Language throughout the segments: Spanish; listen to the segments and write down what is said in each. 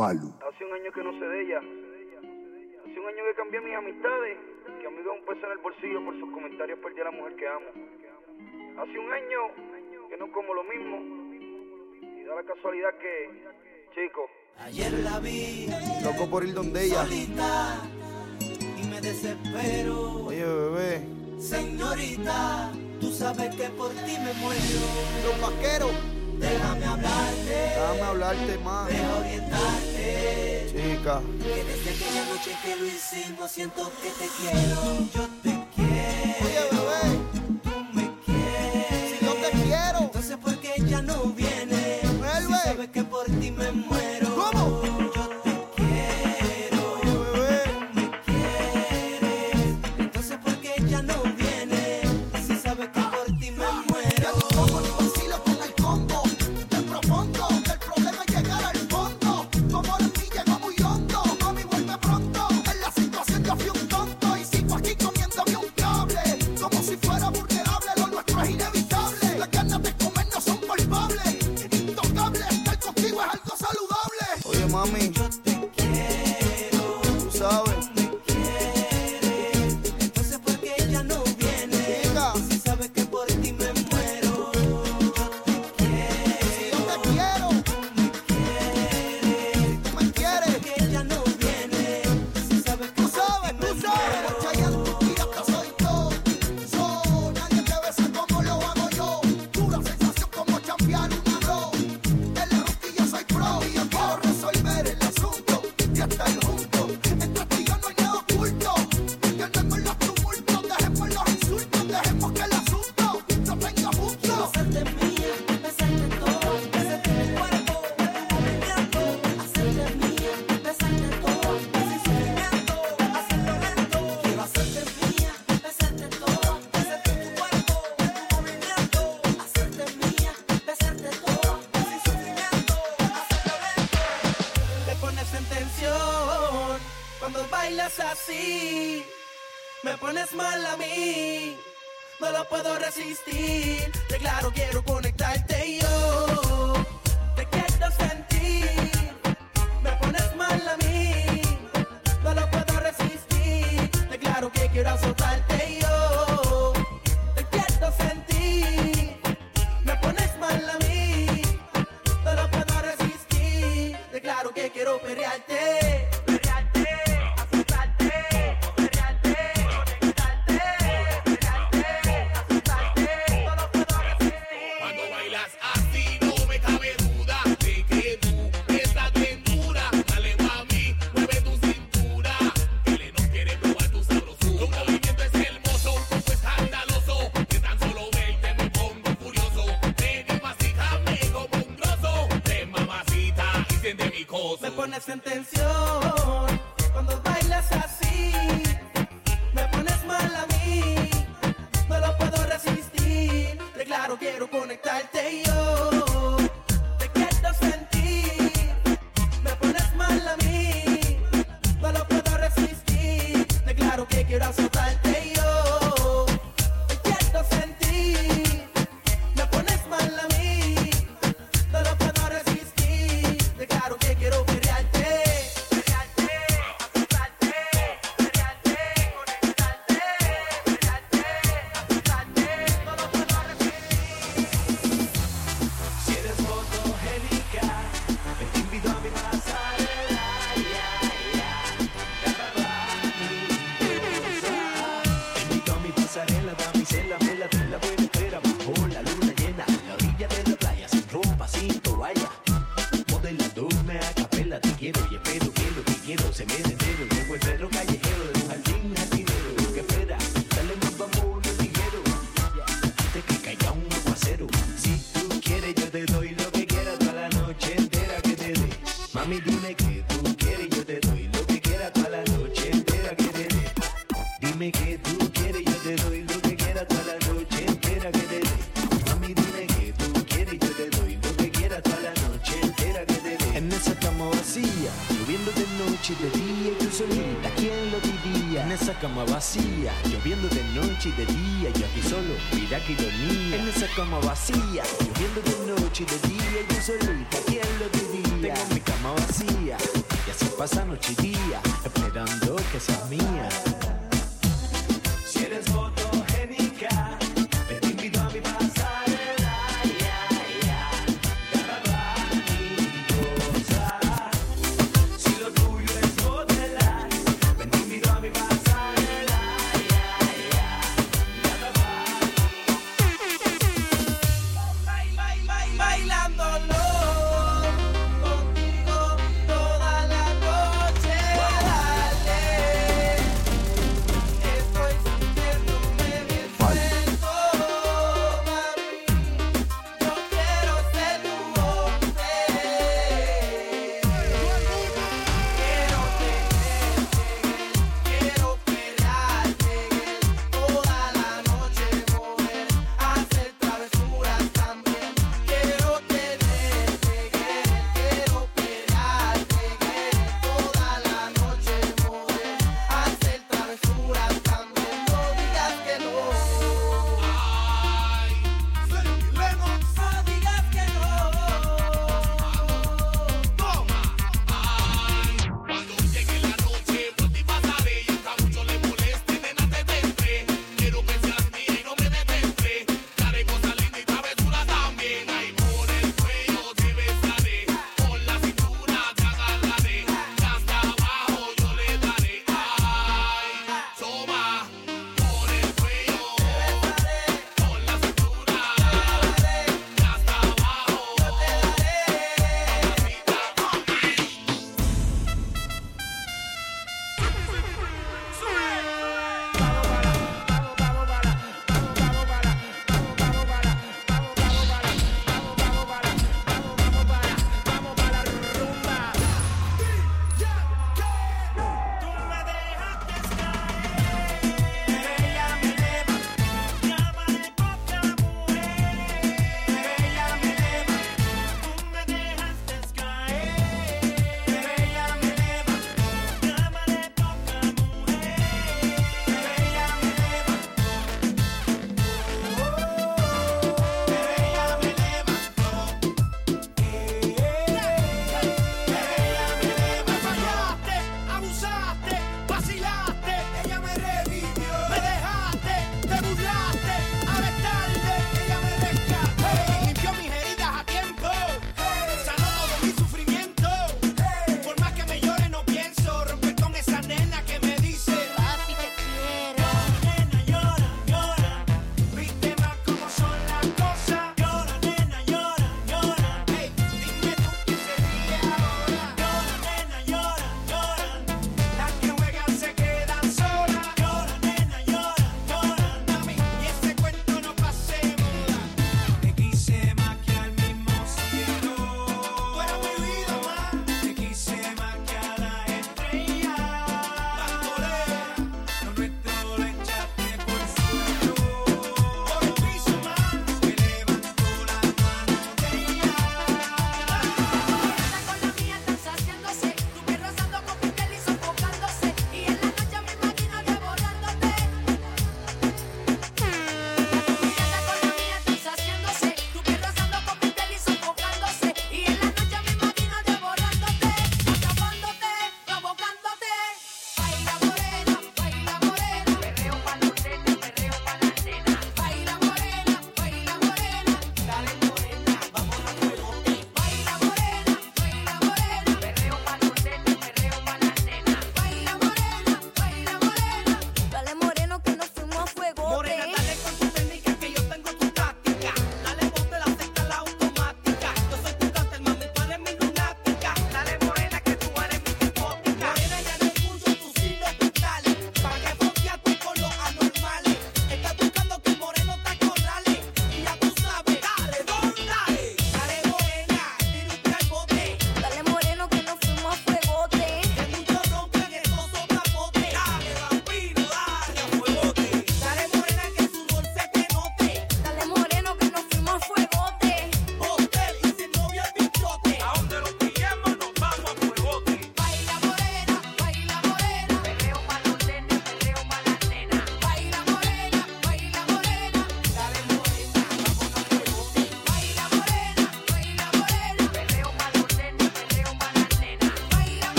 Hace un año que no sé de ella. Hace un año que cambié mis amistades. Que a mí amigo un peso en el bolsillo por sus comentarios perdí a la mujer que amo. Hace un año que no como lo mismo. Y da la casualidad que, chico. Ayer la vi. Loco por ir donde ella. Solita, y me desespero. Oye, bebé. Señorita, tú sabes que por ti me muero. Los vaqueros. Déjame hablar Déjame hablarte más. Deja orientarte. Chica. Que desde aquella noche que lo hicimos siento que te quiero. Yo te quiero. Oye, bebé. Tú me quieres. Si yo te quiero. Entonces porque ya no vienes. Vuelve. Si sabes que por ti me muero. miras así, me pones mal a mí. No lo puedo resistir, te claro quiero conectarte yo. Te quiero sentir, me pones mal a mí. No lo puedo resistir, te claro que quiero azotarte. dime que tú quieres, yo te doy lo que quieras toda la noche entera que te doy. Mami, dime que tú quieres, yo te doy lo que quieras toda la noche entera que te doy. En esa cama vacía, lloviendo de noche y de día, y tú solita, ¿quién lo diría? En esa cama vacía, lloviendo de noche y de día, yo aquí solo, mira que ironía. En esa cama vacía, lloviendo de noche y de día, y tú solita, ¿quién lo diría? Tengo mi cama vacía, y así pasa noche y día, esperando que seas mía.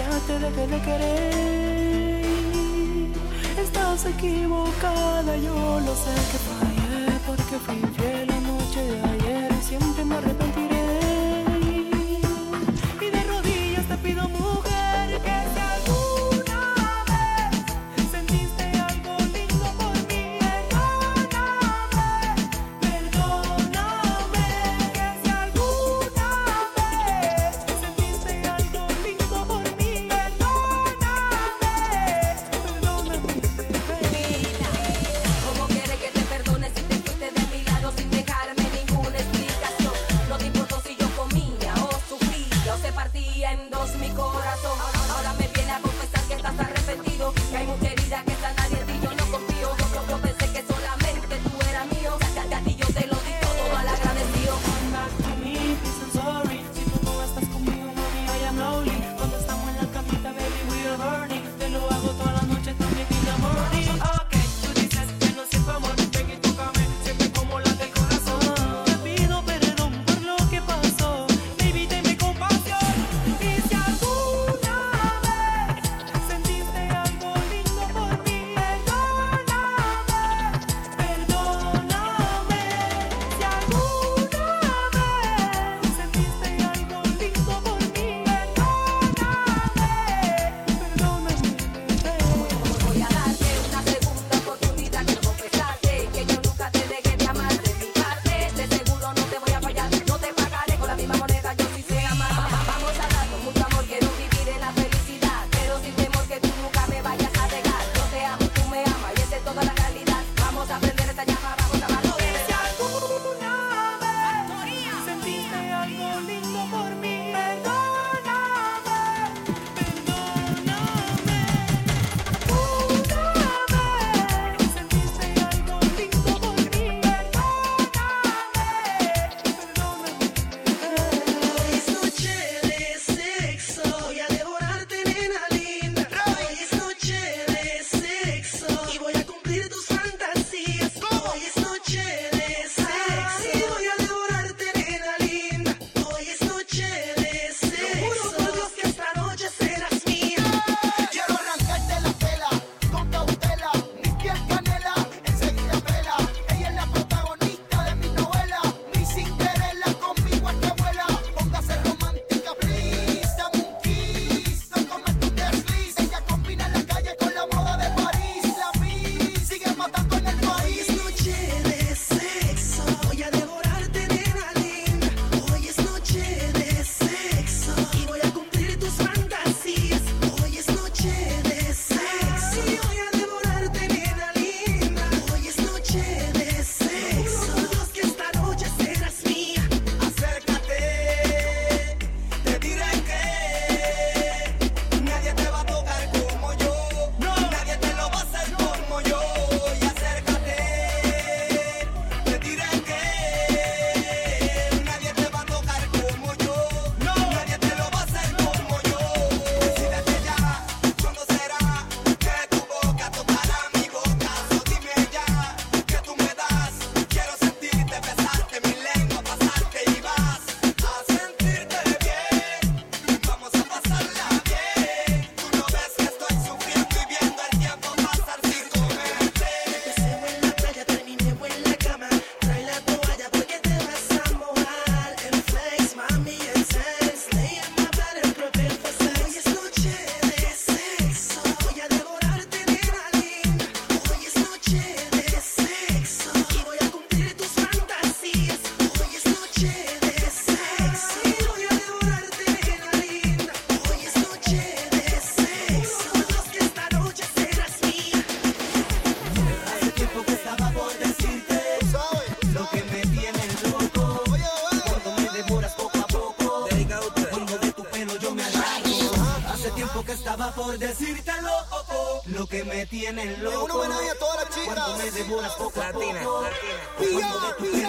ya te dejé de querer. Estás equivocada, yo lo sé que fallé porque fui infiel la noche de ayer. Siempre me arrepiento. work.